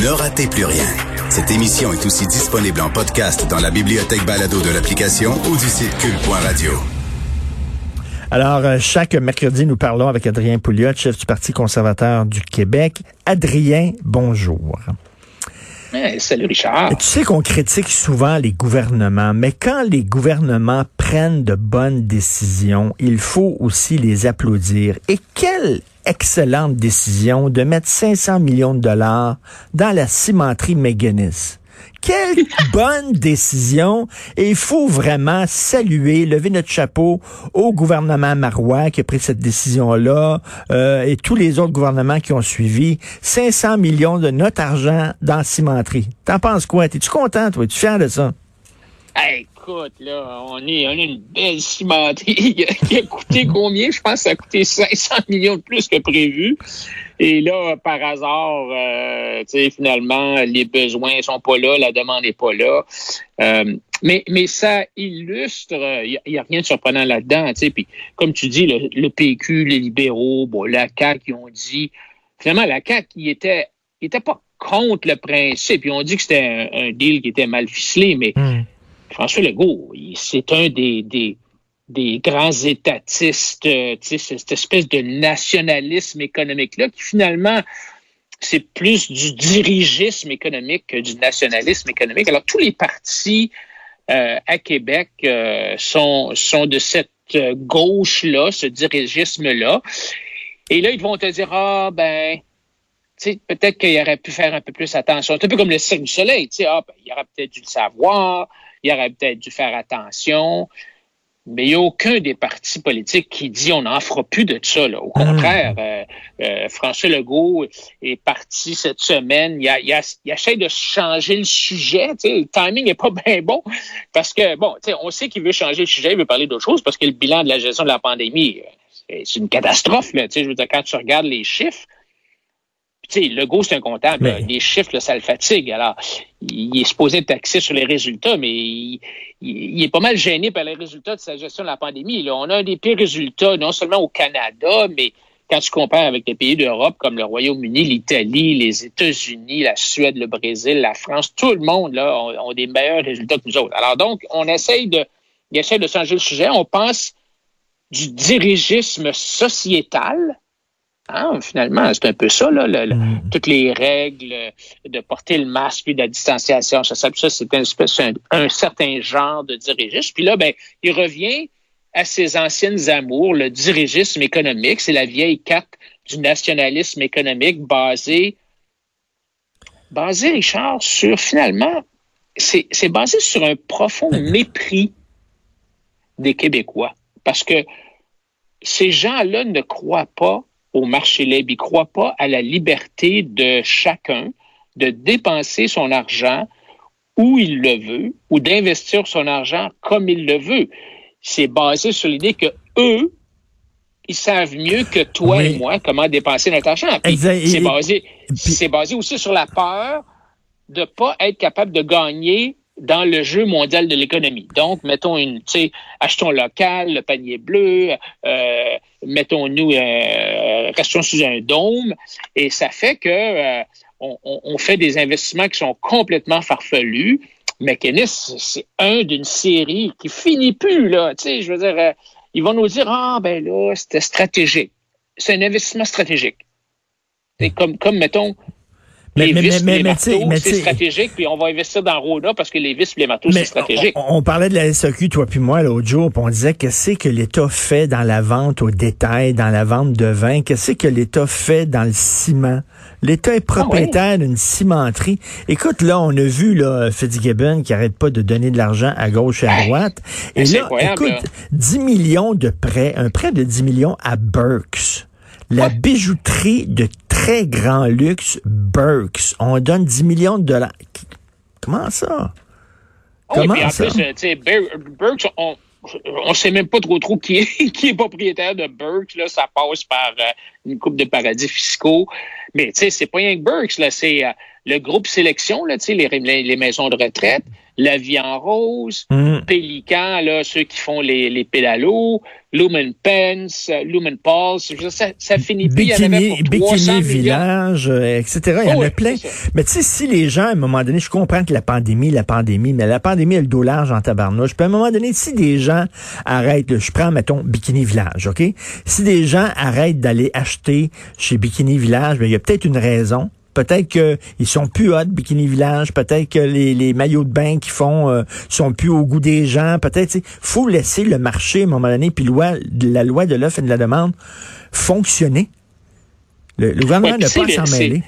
Ne ratez plus rien. Cette émission est aussi disponible en podcast dans la bibliothèque balado de l'application ou du site. Alors, euh, chaque mercredi, nous parlons avec Adrien Pouliot, chef du Parti conservateur du Québec. Adrien, bonjour. Hey, salut Richard. Tu sais qu'on critique souvent les gouvernements, mais quand les gouvernements prennent de bonnes décisions, il faut aussi les applaudir. Et quelle excellente décision de mettre 500 millions de dollars dans la cimenterie McGuinness. Quelle bonne décision. Et il faut vraiment saluer, lever notre chapeau au gouvernement marois qui a pris cette décision-là euh, et tous les autres gouvernements qui ont suivi. 500 millions de notre argent dans la cimenterie. T'en penses quoi? Es-tu content, toi? Es-tu fier de ça? Hey, écoute, là, on est, est une belle cimenterie qui a coûté combien? Je pense que ça a coûté 500 millions de plus que prévu. Et là, par hasard, euh, finalement, les besoins sont pas là, la demande n'est pas là. Euh, mais, mais ça illustre, il n'y a, rien de surprenant là-dedans. Puis, comme tu dis, le, PQ, les libéraux, bon, la CAQ, ils ont dit, finalement, la CAQ, il était, il était pas contre le principe. Ils ont dit que c'était un, deal qui était mal ficelé, mais mm. François Legault, c'est un des, des, grands étatistes, euh, cette espèce de nationalisme économique-là, qui finalement, c'est plus du dirigisme économique que du nationalisme économique. Alors, tous les partis euh, à Québec euh, sont, sont de cette gauche-là, ce dirigisme-là. Et là, ils vont te dire, ah, ben, peut-être qu'il aurait pu faire un peu plus attention. C'est un peu comme le Cirque du Soleil, ah, ben, il aurait peut-être dû le savoir, il aurait peut-être dû faire attention. Mais il n'y a aucun des partis politiques qui dit on n'en fera plus de ça. Là. Au contraire, euh, euh, François Legault est parti cette semaine. Il, a, il, a, il essaie de changer le sujet. le timing n'est pas bien bon parce que, bon, on sait qu'il veut changer le sujet, il veut parler d'autre chose parce que le bilan de la gestion de la pandémie, c'est une catastrophe. Là, je veux dire, quand tu regardes les chiffres, sais, Legault, c'est un comptable. Mais... Les chiffres, là, ça le fatigue. Alors, il est supposé être axé sur les résultats, mais il, il, est pas mal gêné par les résultats de sa gestion de la pandémie. Là, on a un des pires résultats, non seulement au Canada, mais quand tu compares avec des pays d'Europe comme le Royaume-Uni, l'Italie, les États-Unis, la Suède, le Brésil, la France, tout le monde là ont, ont, des meilleurs résultats que nous autres. Alors donc, on essaye de, on essaye de changer le sujet. On pense du dirigisme sociétal Hein, finalement, c'est un peu ça, là, le, mm. toutes les règles de porter le masque, puis de la distanciation, ça, ça, c'est un, un, un, certain genre de dirigisme. Puis là, ben, il revient à ses anciennes amours, le dirigisme économique, c'est la vieille carte du nationalisme économique basé, basé, Richard, sur finalement, c'est basé sur un profond mépris des Québécois. Parce que ces gens-là ne croient pas au marché libre. Ils ne croient pas à la liberté de chacun de dépenser son argent où il le veut ou d'investir son argent comme il le veut. C'est basé sur l'idée que eux, ils savent mieux que toi oui. et moi comment dépenser notre argent. C'est basé, c'est basé aussi sur la peur de pas être capable de gagner dans le jeu mondial de l'économie. Donc, mettons une, tu sais, achetons local, le panier bleu, euh, mettons-nous, euh, restons sous un dôme, et ça fait que euh, on, on, fait des investissements qui sont complètement farfelus. McInnes, c'est un d'une série qui finit plus, là. Tu sais, je veux dire, euh, ils vont nous dire, ah, ben là, c'était stratégique. C'est un investissement stratégique. C'est comme, comme, mettons, les mais, vis, mais, les marteaux, c'est stratégique, puis on va investir dans Rona parce que les vis les marteaux, c'est stratégique. On, on, parlait de la SAQ, toi puis moi, l'autre jour, puis on disait qu'est-ce que l'État fait dans la vente au détail, dans la vente de vin, qu'est-ce que l'État fait dans le ciment? L'État est propriétaire ah oui. d'une cimenterie. Écoute, là, on a vu là, Fitzgibbon qui arrête pas de donner de l'argent à gauche et à droite. Et là, écoute, là. 10 millions de prêts, un prêt de 10 millions à Burks la bijouterie de très grand luxe Burks. On donne 10 millions de dollars. Comment ça? Oui, puis en plus, euh, tu sais, Burks, on on sait même pas trop trop qui est, qui est propriétaire de Burks. Là, ça passe par euh, une coupe de paradis fiscaux. Mais tu sais, c'est pas rien que Burks, là, c'est euh, le groupe sélection, là, les, les, les maisons de retraite, la vie en rose, mm. Pélican, là, ceux qui font les, les pédalos, Lumen Pence, Lumen Pulse, ça, ça finit plus. Bikini, il y avait pour Bikini Village, euh, etc. Il y en a plein. Mais tu sais, si les gens, à un moment donné, je comprends que la pandémie, la pandémie, mais la pandémie a le dos large en tabarnouche. Puis à un moment donné, si des gens arrêtent, je prends, mettons, Bikini Village, OK? Si des gens arrêtent d'aller acheter chez Bikini Village, ben, il y a peut-être une raison. Peut-être qu'ils sont plus hot, Bikini Village. Peut-être que les, les, maillots de bain qu'ils font euh, sont plus au goût des gens. Peut-être, faut laisser le marché à un moment donné, puis loi, la loi de l'offre et de la demande fonctionner. Le, gouvernement n'a pas à s'en mêler.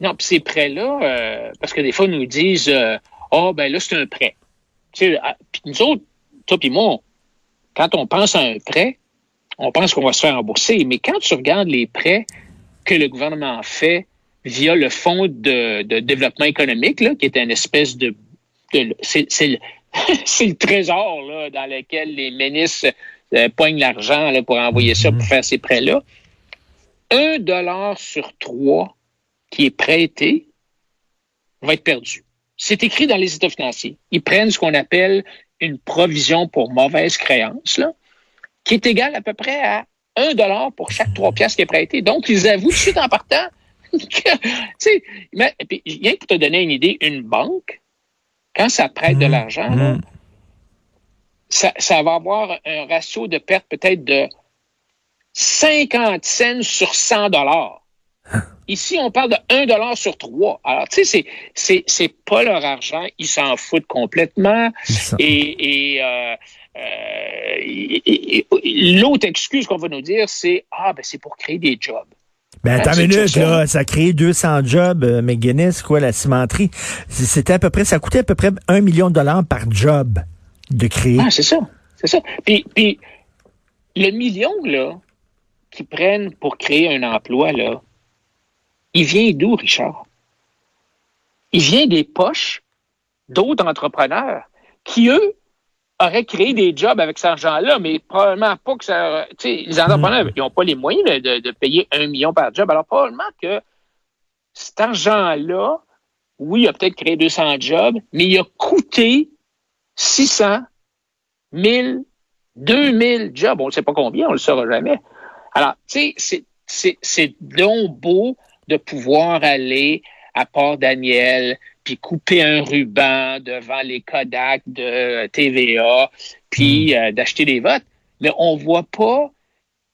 Non, puis ces prêts-là, euh, parce que des fois, ils nous disent, ah, oh, ben là, c'est un prêt. Ah, puis nous autres, toi puis moi, quand on pense à un prêt, on pense qu'on va se faire rembourser. Mais quand tu regardes les prêts que le gouvernement fait via le Fonds de, développement économique, là, qui est une espèce de... c'est, le, trésor là, dans lequel les ministres euh, poignent l'argent là, pour envoyer ça, pour mhm. faire ces prêts-là. Un dollar sur trois qui est prêté va être perdu. C'est écrit dans les états financiers. Ils prennent ce qu'on appelle une provision pour mauvaise créance, là, qui est égale à peu près à un dollar pour chaque trois pièces qui est prêté. Donc, ils avouent tout de suite en partant sais, rien pour te donner une idée, une banque, quand ça prête de mmh. l'argent, mmh. ça, ça, va avoir un ratio de perte peut-être de 50 cents sur 100 dollars. Ici, on parle de 1 dollar sur 3. Alors, tu sais, c'est, c'est, pas leur argent. Ils s'en foutent complètement. Et, euh, euh, l'autre excuse qu'on va nous dire, c'est, ah, ben, c'est pour créer des jobs. Ben, attends une minute, là, ça a créé 200 jobs, euh, McGuinness, quoi, la cimenterie. C'était à peu près, ça coûtait à peu près un million de dollars par job de créer. Ah, c'est ça, c'est ça. Puis, puis, le million, là, qu'ils prennent pour créer un emploi, là, il vient d'où, Richard? Il vient des poches d'autres entrepreneurs qui, eux, aurait créé des jobs avec cet argent-là, mais probablement pas que ça. Tu sais, les entrepreneurs, hmm. ils n'ont pas les moyens de, payer un million par job. Alors, probablement que cet argent-là, oui, il a peut-être créé 200 jobs, mais il a coûté 600, 1000, 2000 jobs. On ne sait pas combien, on ne le saura jamais. Alors, tu sais, c'est donc beau de pouvoir aller à Port-Daniel, puis couper un ruban devant les Kodak de TVA, puis hmm. euh, d'acheter des votes. Mais on voit pas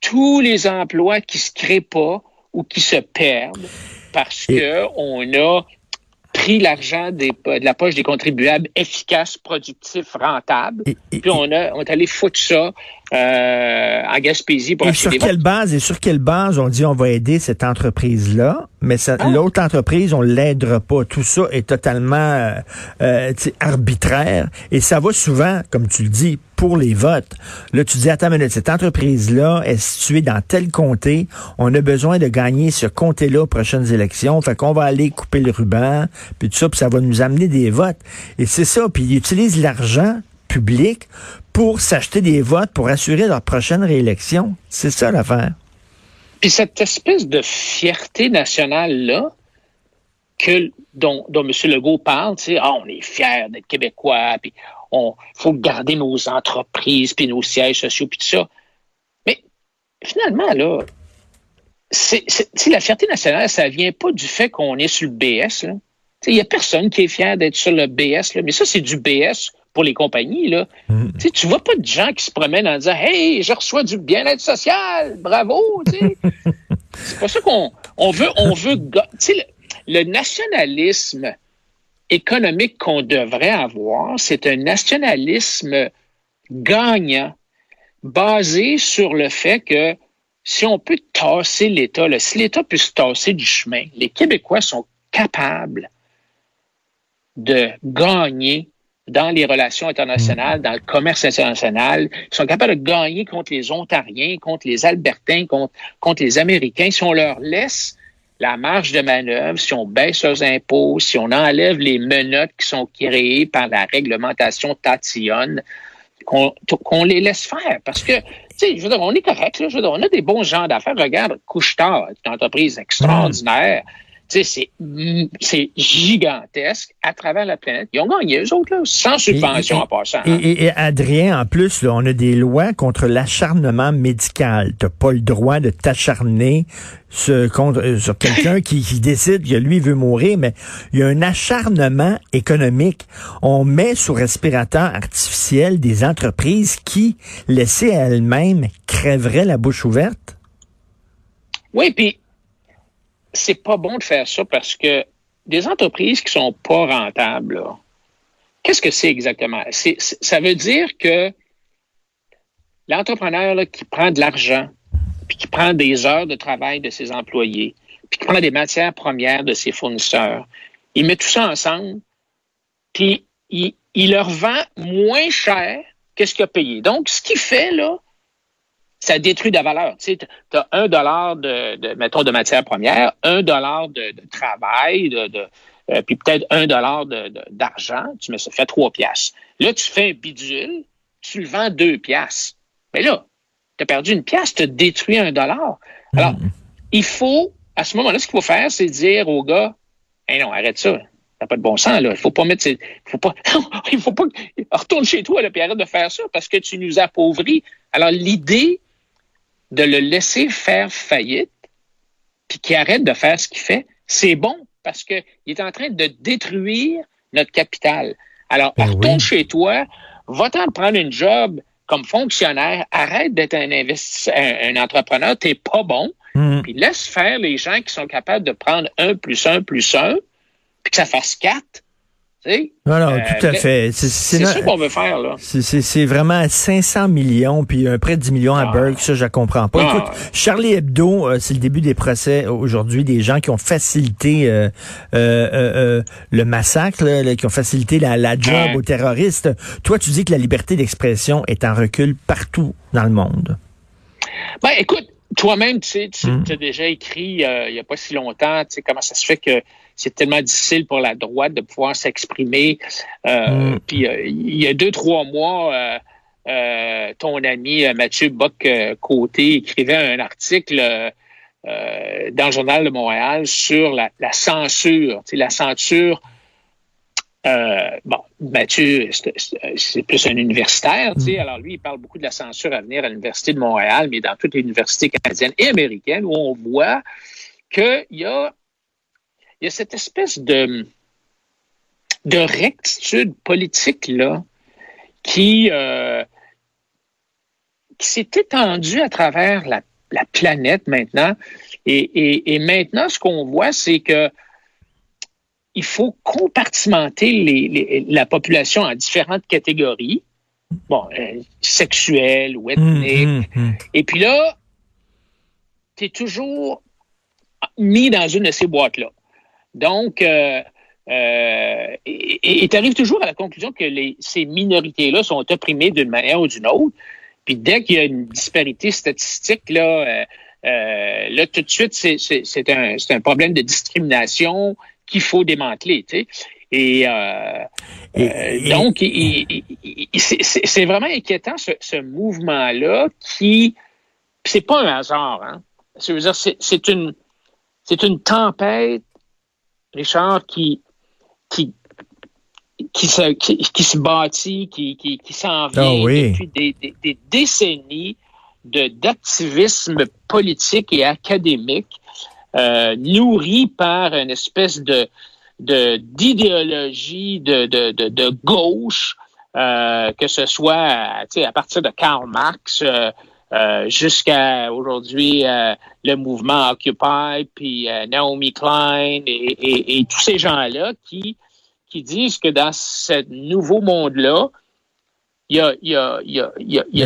tous les emplois qui se créent pas ou qui se perdent parce que on a pris l'argent de la poche des contribuables efficace, productif, rentable. puis on, a, on est allé foutre ça euh, en Gaspésie pour et sur quelle base et sur quelle base on dit on va aider cette entreprise là, mais ah. l'autre entreprise on l'aidera pas. Tout ça est totalement euh, euh arbitraire et ça va souvent, comme tu le dis, pour les votes. Là, tu dis, attends une minute, cette entreprise-là est située dans tel comté. On a besoin de gagner ce comté-là aux prochaines élections. Fait qu'on va aller couper le ruban, puis tout ça, puis ça va nous amener des votes. Et c'est ça. Puis ils utilisent l'argent public pour s'acheter des votes pour assurer leur prochaine réélection. C'est ça l'affaire. Puis cette espèce de fierté nationale-là, dont, M. Legault parle, tu sais, ah, on est fiers d'être Québécois, puis on faut garder nos entreprises, puis nos sièges sociaux, puis tout ça. Mais finalement, là, c'est, la fierté nationale, ça vient pas du fait qu'on est sur le BS. Il n'y a personne qui est fier d'être sur le BS, mais ça, c'est du BS pour les compagnies. Là. Mm. Tu Tu vois pas de gens qui se promènent en disant Hey, je reçois du bien-être social, bravo. c'est pas ça qu'on on veut. On veut le, le nationalisme économique qu'on devrait avoir, c'est un nationalisme gagnant basé sur le fait que si on peut tasser l'État, si l'État peut se tasser du chemin, les Québécois sont capables de gagner dans les relations internationales, dans le commerce international. Ils sont capables de gagner contre les Ontariens, contre les Albertains, contre, contre les Américains. Si on leur laisse la marge de manœuvre, si on baisse leurs impôts, si on enlève les menottes qui sont créées par la réglementation tatillonne, qu'on les laisse faire. Parce que, tu sais, je veux dire, on est correct, là, je veux dire, on a des bons gens d'affaires. Regarde, Couche-Tard, une entreprise extraordinaire. Tu sais, c'est gigantesque à travers la planète. Ils ont gagné, eux autres, là, sans subvention en passant. Hein. Et, Adrien, en plus, là, on a des lois contre l'acharnement médical. Tu pas le droit de t'acharner sur, euh, sur quelqu'un qui, qui, décide que lui veut mourir, mais il y a un acharnement économique. On met sous respirateur artificiel des entreprises qui, laissées à elles-mêmes, crèveraient la bouche ouverte. Oui, puis c'est pas bon de faire ça parce que des entreprises qui sont pas rentables, qu'est-ce que c'est exactement? ça veut dire que l'entrepreneur qui prend de l'argent, puis qui prend des heures de travail de ses employés, puis qui prend des matières premières de ses fournisseurs, il met tout ça ensemble, puis il, il leur vend moins cher que ce qu'il a payé. Donc, ce qu'il fait, là, ça détruit de la valeur. Tu sais, as un dollar de, de, mettons, de matière première, un dollar de, de, travail, de, de euh, puis peut-être un dollar d'argent, tu mets ça, fait trois piastres. Là, tu fais un bidule, tu le vends deux piastres. Mais là, tu as perdu une pièce, tu as détruit un dollar. Alors, mm. il faut, à ce moment-là, ce qu'il faut faire, c'est dire au gars, hey non, arrête ça. T'as pas de bon sens, là. Il faut pas mettre, il faut pas, il faut pas, retourne chez toi, là, puis arrête de faire ça parce que tu nous appauvris. Alors, l'idée, de le laisser faire faillite, puis qu'il arrête de faire ce qu'il fait, c'est bon parce qu'il est en train de détruire notre capital. Alors, ben retourne chez toi, va-t'en prendre une job comme fonctionnaire, arrête d'être un, investisseur, un, entrepreneur, t'es pas bon, hmm. puis laisse faire les gens qui sont capables de prendre un plus un plus un, puis que ça fasse quatre, non, non, tout à euh, fait. C'est ça qu'on veut faire, là. C'est vraiment 500 millions, puis un près de 10 millions à ah. Burke, ça, je comprends pas. Ah. Écoute, Charlie Hebdo, euh, c'est le début des procès aujourd'hui, des gens qui ont facilité euh, le massacre, qui ont facilité la, la job aux terroristes. Toi, tu dis que la liberté d'expression est en recul partout dans le monde. Ben, écoute, toi-même, tu sais, tu hmm. as déjà écrit il y a pas si longtemps, tu sais, comment ça se fait que c'est tellement difficile pour la droite de pouvoir s'exprimer. Euh, mm. Puis euh, il y a deux, trois mois, euh, ton ami Mathieu Bock-Côté écrivait un article dans le Journal de Montréal sur la, censure. La censure bon, Mathieu, c'est plus un universitaire, tu sais. Mm. Alors lui, il parle beaucoup de la censure à venir à l'Université de Montréal, mais dans toutes les universités canadiennes et américaines, où on voit qu'il y a il y a cette espèce de, de rectitude politique-là qui, euh, qui s'est étendue à travers la, planète maintenant. Et, maintenant, ce qu'on voit, c'est que il faut compartimenter la population en différentes catégories, bon, euh, sexuelles ou ethniques. Hum, hum, hum. Et puis là, tu es toujours mis dans une de ces boîtes-là. Donc, euh, euh, et tu arrives toujours à la conclusion que les, ces minorités-là sont opprimées d'une manière ou d'une autre. Puis dès qu'il y a une disparité statistique, là, euh, là tout de suite, c'est un, un problème de discrimination qu'il faut démanteler. Tu sais. Et, donc, c'est vraiment inquiétant ce, ce mouvement-là qui, c'est pas un hasard. Hein? C'est une, c'est une tempête Richard, qui, qui, qui, se, qui, se bâtit, qui, qui, qui s'en vient ah depuis des, des, décennies de, d'activisme politique et académique, euh, nourri par une espèce de, de d'idéologie de, de, de, de gauche, euh, que ce soit à partir de Karl Marx, euh, euh, jusqu'à aujourd'hui euh, le mouvement Occupy, puis euh, Naomi Klein et, et, tous ces gens-là qui, qui disent que dans ce nouveau monde-là, il y a, il y a, il y a, il y a, il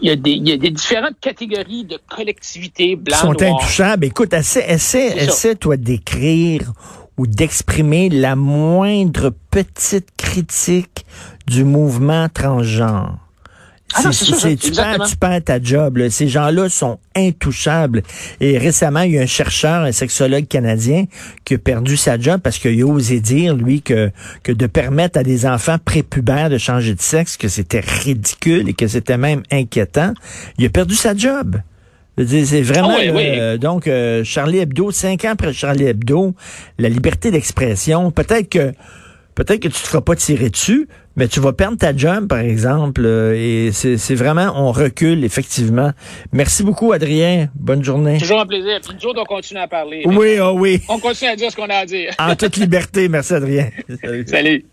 y a, des, il y a des différentes catégories de collectivités blanches. sont intouchables. Écoute, essaie, essaie, essaie toi d'écrire ou d'exprimer la moindre petite critique du mouvement transgenre Ah non, c'est ça, c'est- tu, perds, tu perds ta job. là. Ces gens-là sont intouchables. Et récemment, il y a un chercheur, un sexologue canadien, qui a perdu sa job parce qu'il a osé dire, lui, que, que de permettre à des enfants prépubères de changer de sexe, que c'était ridicule et que c'était même inquiétant. Il a perdu sa job. C'est vraiment Ah oui, là, oui. euh, donc euh, Charlie Hebdo, cinq ans après Charlie Hebdo, la liberté d'expression, peut-être que peut-être que tu te feras pas tirer dessus, mais tu vas perdre ta job, par exemple, euh, et c'est c'est vraiment, on recule, effectivement. Merci beaucoup, Adrien. Bonne journée. Toujours un plaisir. Puis nous autres, on continue à parler. Oui, oh oui. On continue à dire ce qu'on a à dire. En toute liberté. Merci, Adrien. Salut. Salut.